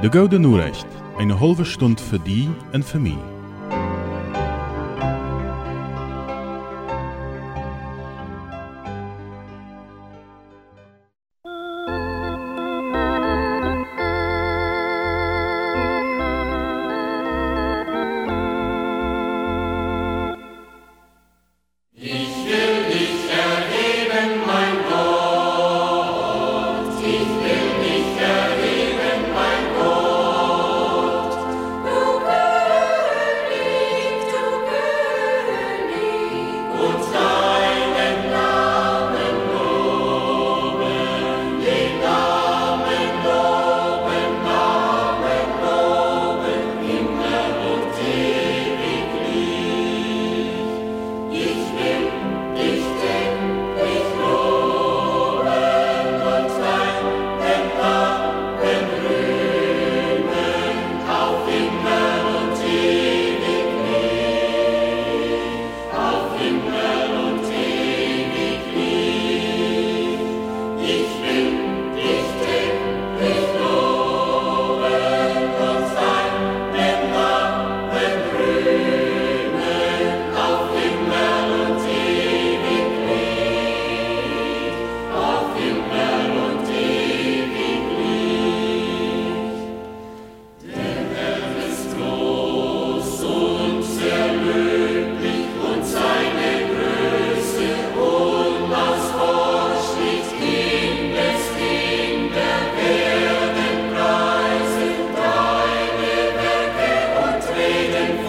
De Gouden Urecht, eine halbe Stunde für die und für mich.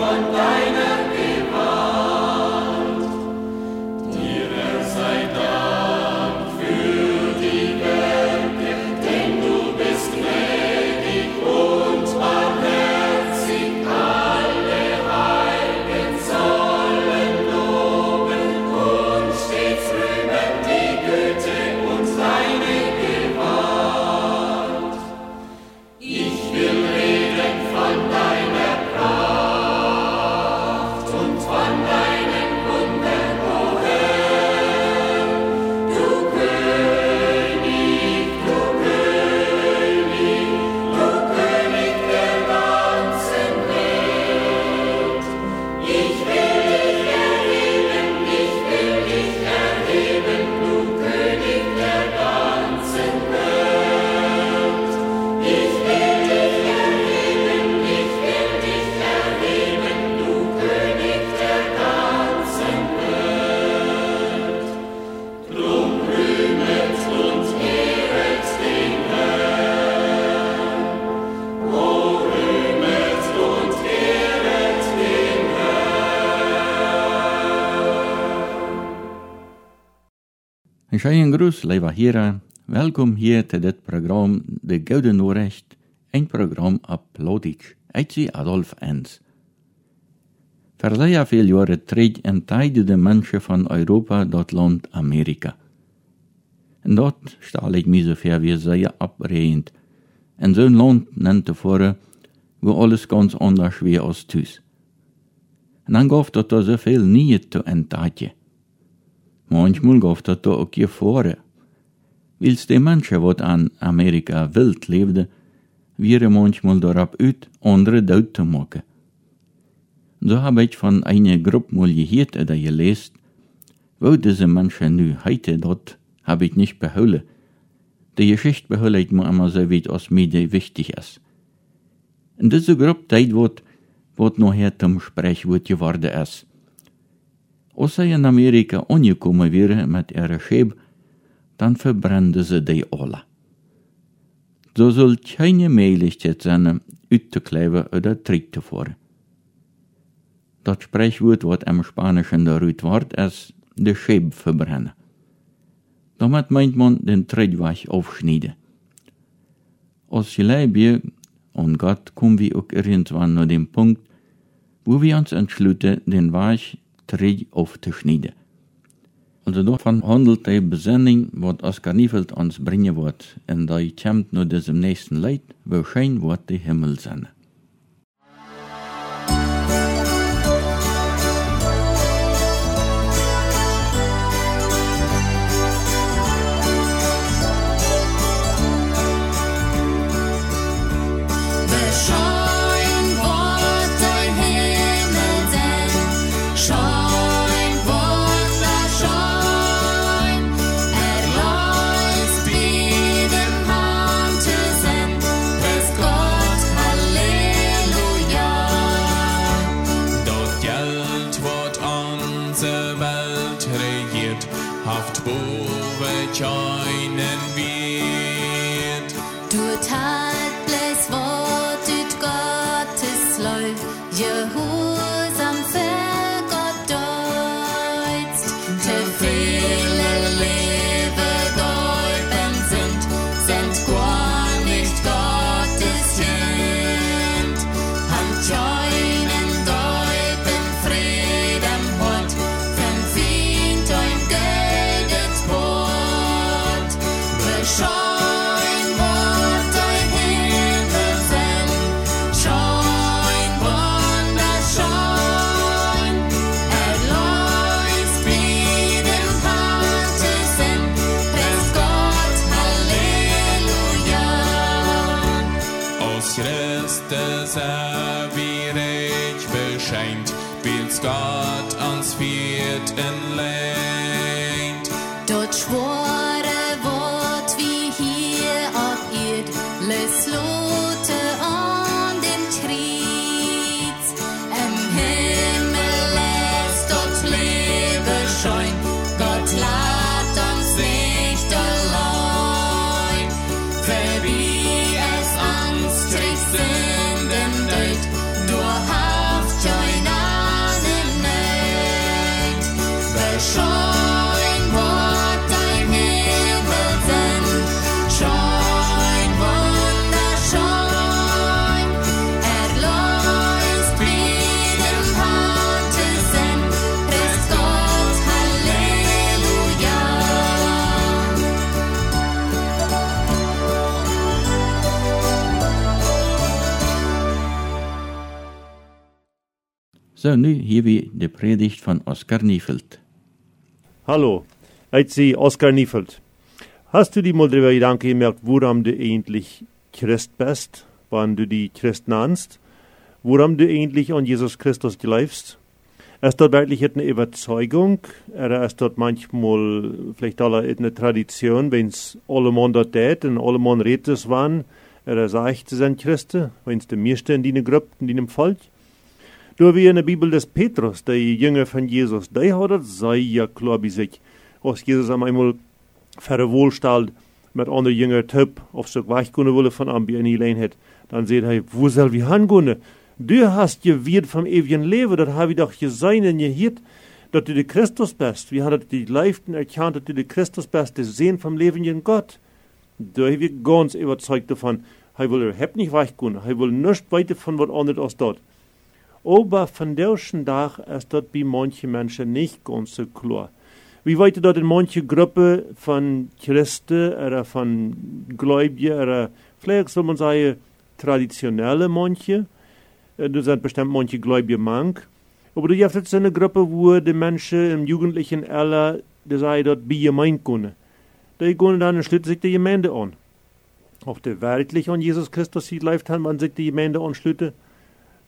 one night. Een scheien groes, lieve heren. Welkom hier te dit programma De Gouden Noorrecht, een programma op Loditsch, uit Adolf Ens. Verleden veel jaren treed en tijden de mensen van Europa dat land Amerika. En dat stel ik me zover wie zeer abreend. En zo'n land nennt tevoren, wo alles ganz anders wie als thuis. En dan gaf dat er zoveel niet te entdekken. Manchmal dat da ook je voor. Wils de mensen wat aan Amerika wild leefde, wäre manchmal daarop uit andere dood te maken. So habe ich von einer Gruppe mal gehört oder gelesen, wo diese Menschen nu heute dort, habe ich nicht beholen. Die Geschichte behole ich mir immer so weit aus mir, die wichtig ist. In diese Gruppe, die wird, wird nachher zum Sprechwort geworden ist. Als zij in Amerika angekommen wären mit ihrer Schäb, dann verbrannten sie die alle. So soll keine Möglichkeit sein, uitzukleven oder Trick zu fahren. Das Sprechwort, was im Spanischen darüber wird, ist de Schäb verbrennen. Damit meint man den Trittweg aufschneiden. Als Gelei und Gott kommen wir auch irgendwann zu dem Punkt, wo wir uns entschließen, den Weg Tritt aufzuschneiden. Also davon handelt die Besinning, was Oskar Niefeld uns bringen wird, und da kommt nur diesem nächsten Leid, wo schein wird die Himmel 江湖 So, nu hier wie de Predigt von Oskar Niefeld. Hallo, ich sie Oskar Niefeld. Hast du die mal drüber Gedanken gemerkt, woran du eigentlich Christ bist, wann du die Christ nennst? Woran du eigentlich an Jesus Christus glaubst? Ist dort wirklich eine Überzeugung? Oder ist dort manchmal vielleicht alle eine Tradition, wenn's alle Mann dort tät und alle Mann redet waren, oder sagt sie sind Christen, wenn's die meisten in die Gruppe, in dem Volk? Door wie in de Bibel des Petrus, der Jünger von Jesus, der hat het sehr klar bei sich. Als Jesus einmal verwohlstellt mit anderen Jünger Typ, auf so weich kunnen willen von am in die Lijn hat, dann sagt er, wo soll wir hingehen? Du hast gewirrt vom ewigen Leben, das habe ich doch gesehen und gehört, dass du der Christus bist. Wir haben die Leiften erkannt, dass du der Christus bist, der Sehen vom lebenden Gott. Da habe ich ganz überzeugt davon, er will überhaupt nicht weichgehen, er will nichts weiter von was anderes als dort. Aber von derschen Tag ist dort bei manchen Menschen nicht ganz so klar. Wie weit dort in manche Gruppe von Christen oder von Gläubigen oder vielleicht soll man sagen traditionelle manche, äh, das sind bestimmt manche Gläubige mank. Aber du hast jetzt eine Gruppe, wo die Menschen im jugendlichen Alter, die sagen dort bei Gemeinde können. Die gehen dann schließen sich die Gemeinde an. Auch der wirklich an Jesus Christus sieht, läuft man sich die Gemeinde anschließt.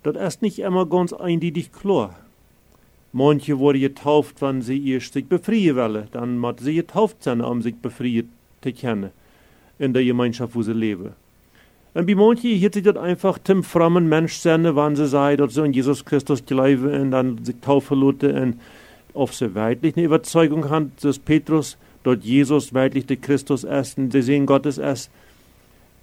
Das ist nicht immer ganz eindeutig klar. Manche wurden getauft, wenn sie erst sich befreien wollen. Dann muss sie getauft sein, um sich befreit zu kennen. In der Gemeinschaft, wo sie leben. Und bei manchen hier sich das einfach zum frommen Mensch sein, wenn sie sagen, dass sie an Jesus Christus glauben und dann sich taufen lassen und auf sie wirklich eine Überzeugung haben, dass Petrus, dort Jesus wirklich der Christus ist und der Sehen Gottes ist.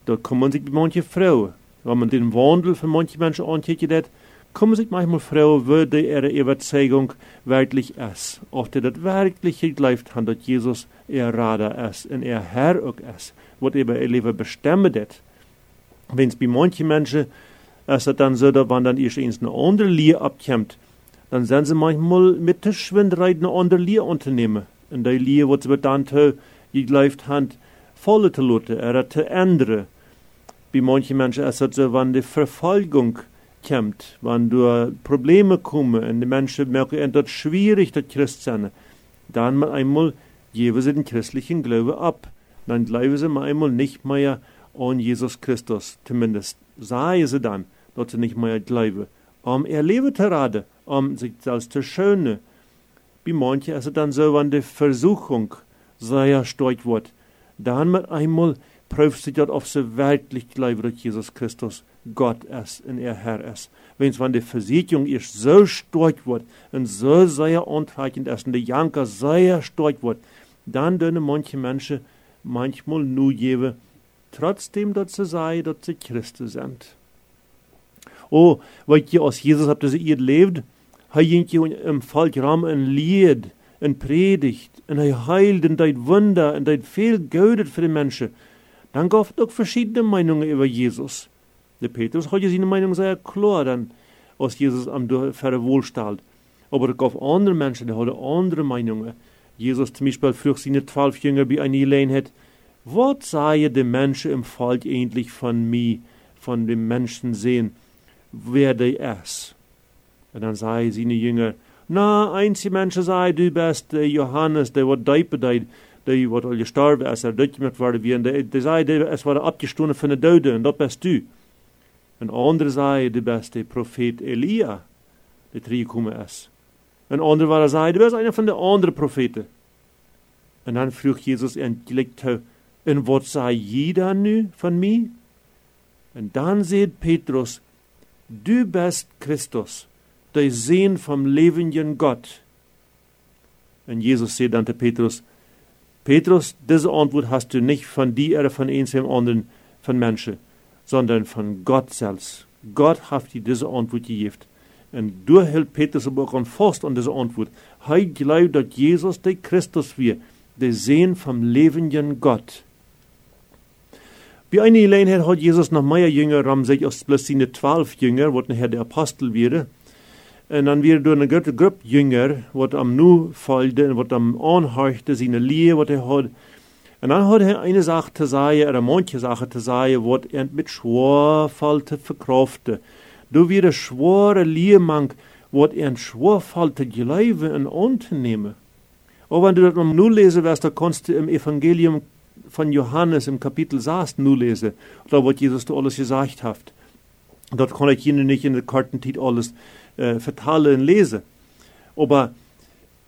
Dort kommen sich bei manchen Frauen wenn man den Wandel von manchen Menschen anguckt, kommen sich manchmal Frauen, würde ihre Überzeugung wirklich ist. Ob die das wirklich geglaubt haben, dass Jesus ihr Rader ist und ihr Herr auch ist, was über ihr Leben bestimmt. Wenn es bei manchen Menschen ist dann so, dass wenn dann erst eine andere Lehre abkommt, dann sind sie manchmal mit der Schwindreit eine andere Lehre unternehmen. Und die Lehre, was sie dann geglaubt haben, volle zu oder zu ändern bei manchen Menschen ist es so, wenn die Verfolgung kommt, wenn du Probleme kommen und die Menschen merken, es ist schwierig, das Christ sein, dann einmal geben sie den christlichen Glauben ab. Dann glauben sie einmal nicht mehr an Jesus Christus. Zumindest sagen sie dann, dass sie nicht mehr glauben. Um ihr Leben zu raten, um sich selbst zu schönen. Bei manchen ist es dann so, wenn die Versuchung sehr stark wird, dann mit einmal sich dort, ob sie wirklich glauben, dass Jesus Christus Gott ist und er Herr ist. Wenn es von der Versicherung erst so stark wird und so sehr antreibend ist und der Janker sehr stark wird, dann dürfen manche Menschen manchmal nur geben, trotzdem, dass sie sagen, dass sie Christen sind. Oh, wat je als Jezus op deze eerd leefde, hij ging je im Falkram een lied, een predigt, heilde en deed wunder en deed veel geudet voor de mensen. Dan gaf het ook verschiedene Meinungen über Jesus. Der Petrus hat seine Meinung sehr klar dann, als Jesus am verre wohlstalt. Aber es gab andere Menschen, die hatten andere Meinungen. Jesus zum Beispiel frug seine zwölf Jünger bei einer Gelegenheit, was sagen die Menschen im Volk endlich von mir, von dem Menschen sehen? wer der ist. Und dann sagen seine Jünger, na, einzige Menschen sagen, du bist Johannes, der wird deipen, der wird al gestorben, als er durchgemacht worden wie, und der, der sagt, es war abgestoßen von den Döden, und das bist du. Und andere sagen, du bist der Prophet Elia, der zurückgekommen ist. Und andere waren sagen, du bist einer von den anderen Propheten. Und dann frug Jesus endlich, und was sagt jeder nu von mir? Und dann sieht Petrus, Du bist Christus, der Sehn vom lebenden Gott. Und Jesus sagt dann zu Petrus, Petrus, diese Antwort hast du nicht von dir oder von einem anderen, von Menschen, sondern von Gott selbst. Gott hat dir diese Antwort gegeben. Und du hält Petrus aber auch fast an diese Antwort. Er glaubt, dass Jesus der Christus wird, der Sehn vom lebenden Gott. Bij eine Gelegenheit hat Jesus noch mehr Jünger ram sich plus seine zwölf Jünger, wat nachher der Apostel wäre. Dann wäre durch eine große Gruppe Jünger, wat am nu folgte, wat am anhorchte, seine Liebe, wat er hat. Und dann hat er eine Sache zu sagen, oder manche Sache zu sagen, wat er mit Schworfalte verkraufte. Du wäre schwere Liebmank, wat er Schworfalte Glaube in anzunehmen. Aber wenn du das am nu lesen wirst, da kannst du im Evangelium von Johannes im Kapitel 6 nu lesen, da was Jesus alles gesagt hat. Dort kann ich Ihnen nicht in der Kartentit alles vertalen und lesen. Aber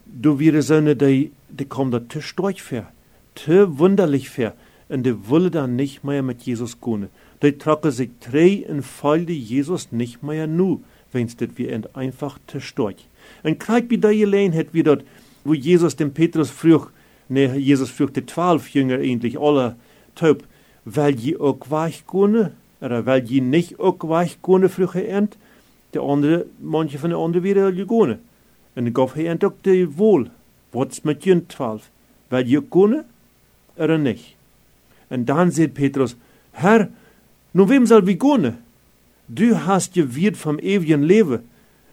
du wirst sehen, die, die kommen da zu stark für, zu wunderlich für, und die wollen dann nicht mehr mit Jesus gehen. Die tragen sich drei und fallen Jesus nicht mehr nu, es das wir einfach zu stark. Und gerade bei der Gelegenheit, wie dort, wo Jesus dem Petrus früh Nee, Jesus vroeg de twaalf Jünger endlich alle taub, weil je ook weich kunnen, oder weil je nicht ook weich vroeg hij end. De andere, manche van de anderen weer gegonen. En dan gaf hij end ook de wohl. Wat's met je twaalf? Weil je nicht? Und dann sagt Petrus, Herr, nun wem soll wir gehen? Du hast je wird vom ewigen Leben.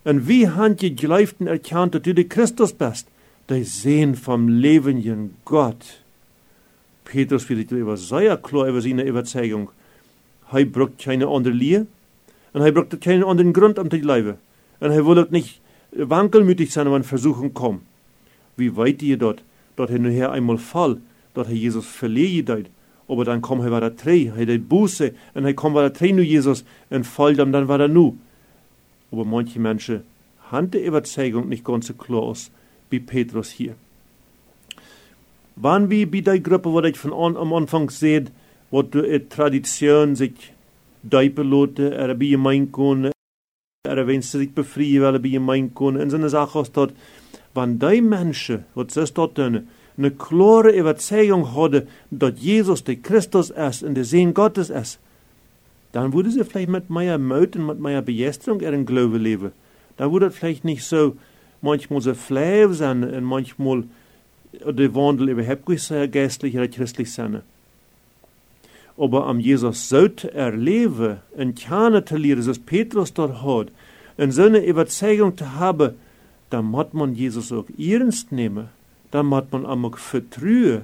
Und wie han je geleiften erkannt, dass du der Christus bist? der Sehen vom lebenden Gott. Petrus wird über sehr klar über seine Überzeugung. Er braucht keine andere Liebe und er braucht keinen anderen Grund um die Leibe. Und er will nicht wankelmütig sein, wenn Versuchung kommt. Wie weit ihr dort, dort er nachher einmal fall, dort er Jesus verliehen aber dann kommt er wieder drei, er hat Buße, und er kommt wieder drei nu Jesus, und fällt ihm dann wieder nu. Aber manche Menschen haben die Überzeugung nicht ganz so klar aus wie Petrus hier. Wann wie bei der Gruppe, wo ich von an, am Anfang sehe, wo die Tradition sich deipelote, er bei mein kunne, er wenn sie sich befreien wollen bei mein kunne, in so eine Sache aus dort, wenn die Menschen, was das dort tun, eine klare Überzeugung haben, dass Jesus der Christus ist und der Sehen Gottes ist, dann würde sie vielleicht mit meiner Möten, mit meiner Begeisterung ihren Glaube leben. Dann würde es vielleicht nicht so manchmal so flauw zijn en manchmal de wandel überhaupt nicht sehr geistlich oder christlich sein. Aber am Jesus zu erleben und kennen zu lernen, was Petrus hat, und so eine Überzeugung zu haben, dann muss man Jesus auch ernst nehmen. Dann muss man auch vertrauen.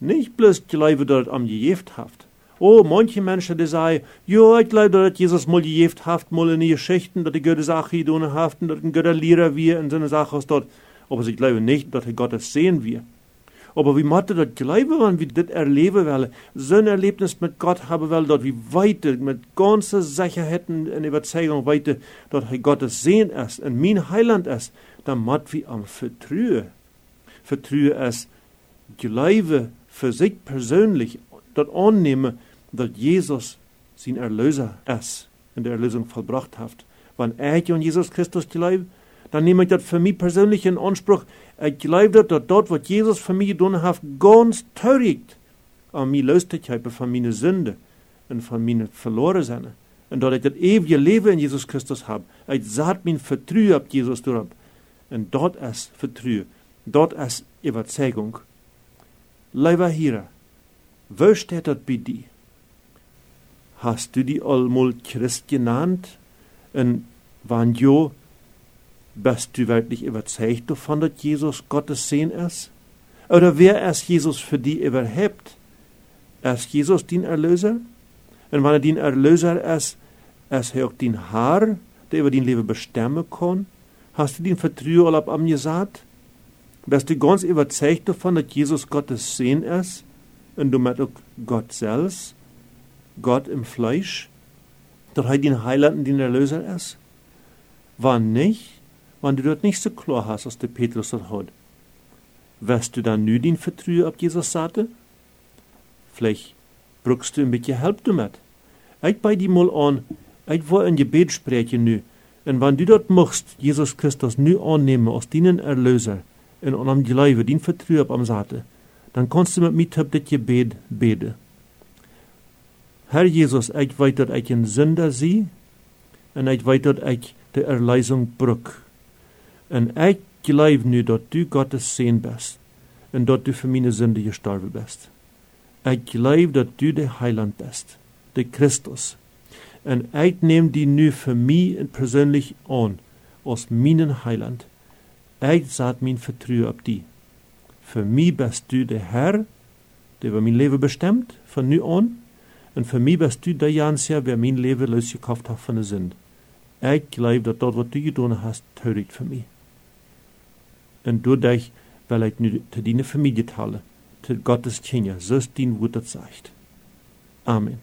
Nicht bloß glauben, dass er am gejeft haft. Oh, manche Menschen, die sagen, ja, ich glaube, dass Jesus mal gejeft haft, mal in die Geschichten, dass die Götter Sache tun haften, dass ein Götter Lehrer wir in so einer Sache dort. Aber sie glauben nicht, dass er Gottes sehen wir. Aber macht das glauben, wenn wir das erleben wollen, so ein Erlebnis mit Gott haben wollen, dort wie weiter, mit ganzer Sicherheit und Überzeugung weiter, dass er Gottes sehen ist und mein Heiland ist, dann muss wir am Vertrauen. Vertrauen ist Glaube für sich persönlich, dort annehmen, dass Jesus sein Erlöser ist und die Erlösung vollbracht hat. Wenn er an Jesus Christus glaubt, dan neem ik dat voor mij persoonlijk in aanspraak. Ik geloof dat dat, dat wat Jezus voor mij gedaan heeft, ganz teurig aan luistert hebben van mijn zonde en van mijn verloren zijn. En dat ik het eeuwige leven in Jezus Christus heb. Ik zat mijn vertrouwen op Jezus door. En dat is vertrouwen. Dat is überzeugung. Lieber Hierer, wo steht das bei dir? Hast du die allmal Christ genannt? Und wann jo, bist du wirklich überzeugt davon, dass Jesus Gottes Sohn ist? Oder wer ist Jesus für dich überhaupt? Ist Jesus dein Erlöser? Und wenn er dein Erlöser ist, ist er auch dein Herr, der über dein Leben bestimmen kann? Hast du dein Vertrauen ab am gesagt? Bist du ganz überzeugt davon, dass Jesus Gottes Sohn ist? Und damit auch Gott selbst? Gott im Fleisch? Dass er dein Heiland und dein Erlöser ist? Wann nicht? Wenn du dort nicht so klar hast, als der Petrus das hat. Wirst du dann nu dein Vertrauen auf Jesus satte? Vielleicht brauchst du ein bisschen Hilfe damit. Ich bei dir mal an, ich will ein Gebet sprechen nu. Und wenn du das machst, Jesus Christus nu annehmen als deinen Erlöser, und an am Glauben, dein Vertrauen auf am Saate, dann kannst du mit mir das Gebet beten. Herr Jesus, ich weet dat ik een Sünder zie, en ik weet dat ik de Erlösung bruk. En ik geloof nu dat du Gottes Sohn bist, en dat du für meine Sünde gestorben bist. Ik geloof dat du der Heiland bist, der Christus. En ik neem die nu für mich persönlich an, als meinen Heiland. Ik zet mijn vertrouwen op die. Für mich bist du der Herr, der über mein Leben bestimmt, von nu an. En voor mij bist du der Jansja, wer mein Leben losgekauft hat von der Sünde. Ich glaube, dass das, was du getan hast, teurig für mich. Und dadurch will ich nu zu deiner Familie teilen, zu Gottes so ist dein Wort das sagt. Amen.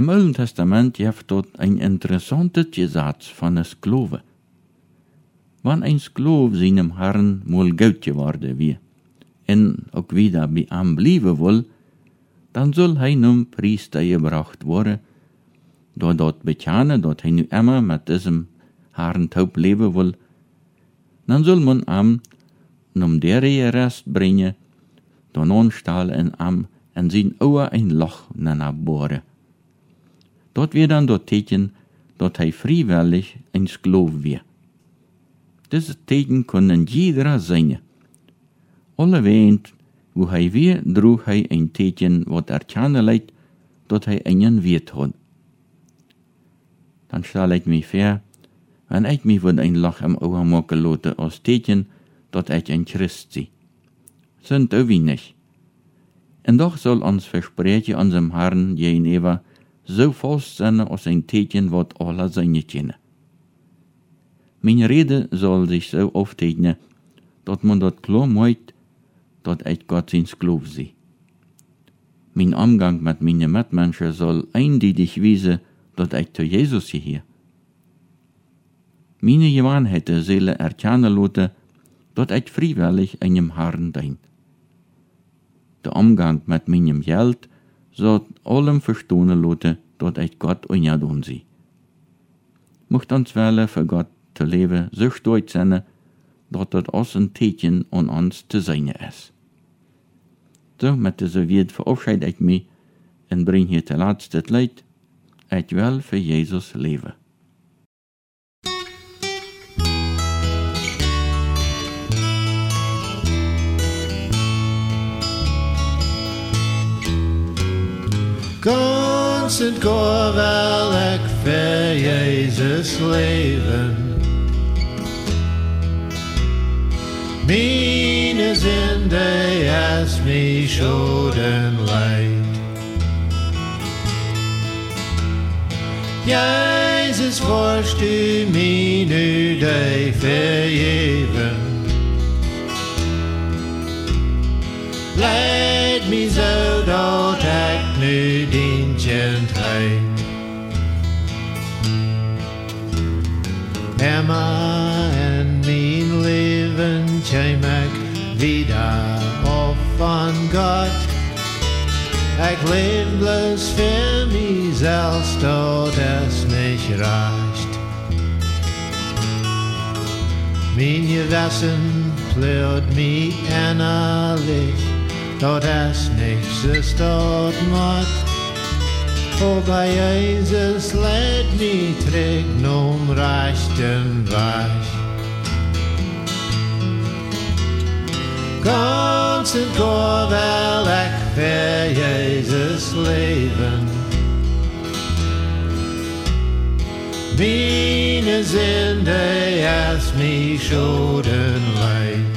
Im Alten Testament gibt dort ein interessantes Gesetz von der Sklave. Wann ein Sklave seinem Herrn mal gut geworden wie, en auch wieder bei ihm bleiben will, dann soll hij nun Priester gebracht worden, door dort bekenne, dat hij nu immer mit diesem Herrn taub leben will, dann soll man am num der Rest brengen, dan onstaal en am en zijn oor ein Loch nana bohren. Dort wird dann dort teken, dat hij freiwillig ein Sklave wird. Diese Teken können jeder sein. Alle weent, wo hij weer droeg hij een teken wat erkennen leidt, dat hij einen weet had. Dan stel ik mij ver, en ik mij voor een lach am oor maken laten als teken, dat ik een Christ zie. Sind ook wenig. En doch soll ons versprechen unserem Herrn gegenüber so vast sein als ein teken wat alle zijn kennen. Mijn rede soll sich so auftegnen, dat man dat klar meint, dat ik Gott zijn Sklave zie. Mijn Umgang mit meinen Mitmenschen soll eindeutig wiesen, dat ik zu Jesus gehe. Meine Gewohnheiten zullen erkennen lassen, dat ik freiwillig einem Herrn dien. Der Umgang mit meinem Geld soll allem verstohnen lassen, dat ik Gott unjadun zie. Mocht ons willen für Gott te leven so stolz zijn, dat het als een teken aan ons te zijn is. Zo met deze woord verabschied ik mij en breng hier te laatste het leid. Ik wil voor Jezus leven. Constant går wel ik voor Jezus leven. Mine zinde as me schoden leid. Jezus vorst du mir nu dig vergeven. Leid me zo dat dienstheid. Emma en mijn leven kwam ik wieder op van God. Ik leef bloos voor mezelf tot es mich reicht. Mijn gewissen pleurt innerlich, tot es nicht ist dort macht. O bei Jesus led me trek num rechten Weg. Ganz en går wel ek voor Jezus leven. Mine zinde as me schoden leid.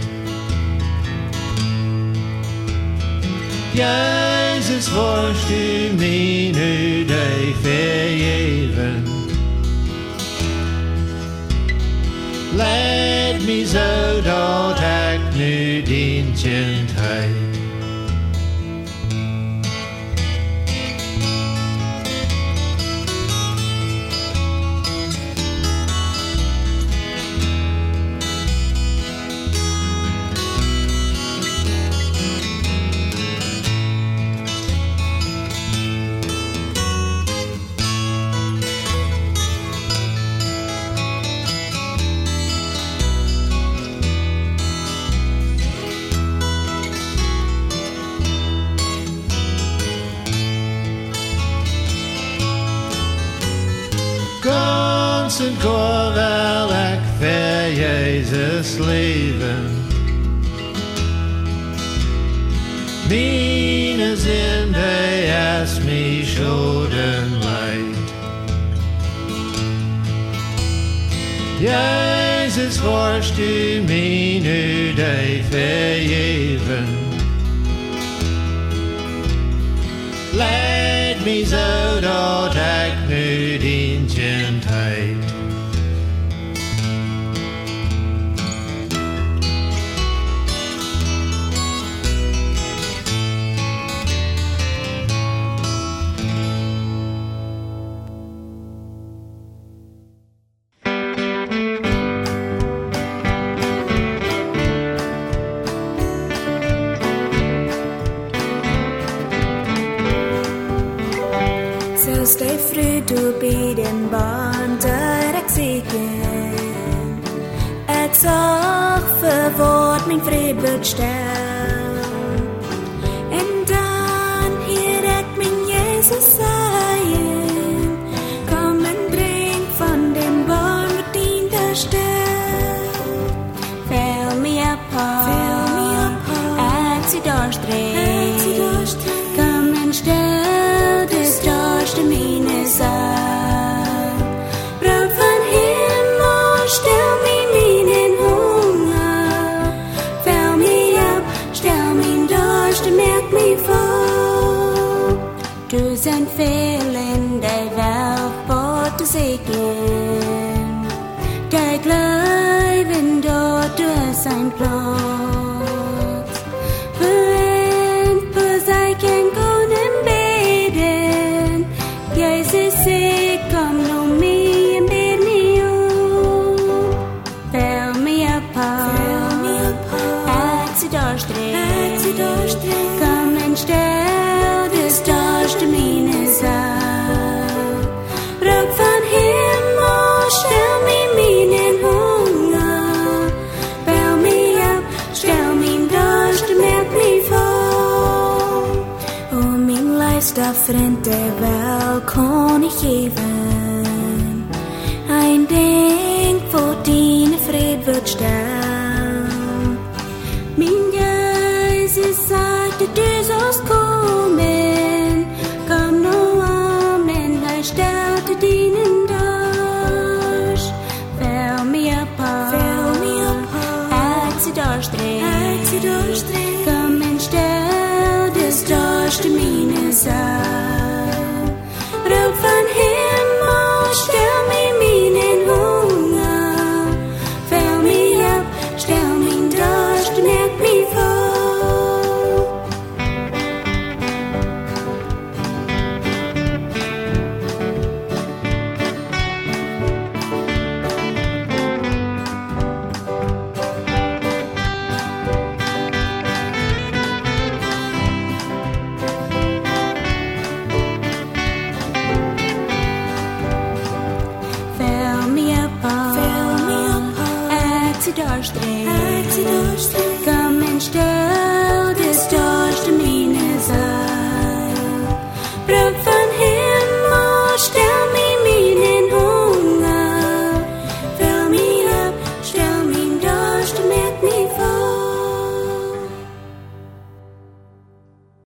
Jezus vorst du mir nu vergeven. Leid me zo dat ik nu dienstheid. Ganz Jezus vorst du mir nu dig vergeven. Leid me mijn vrede stel.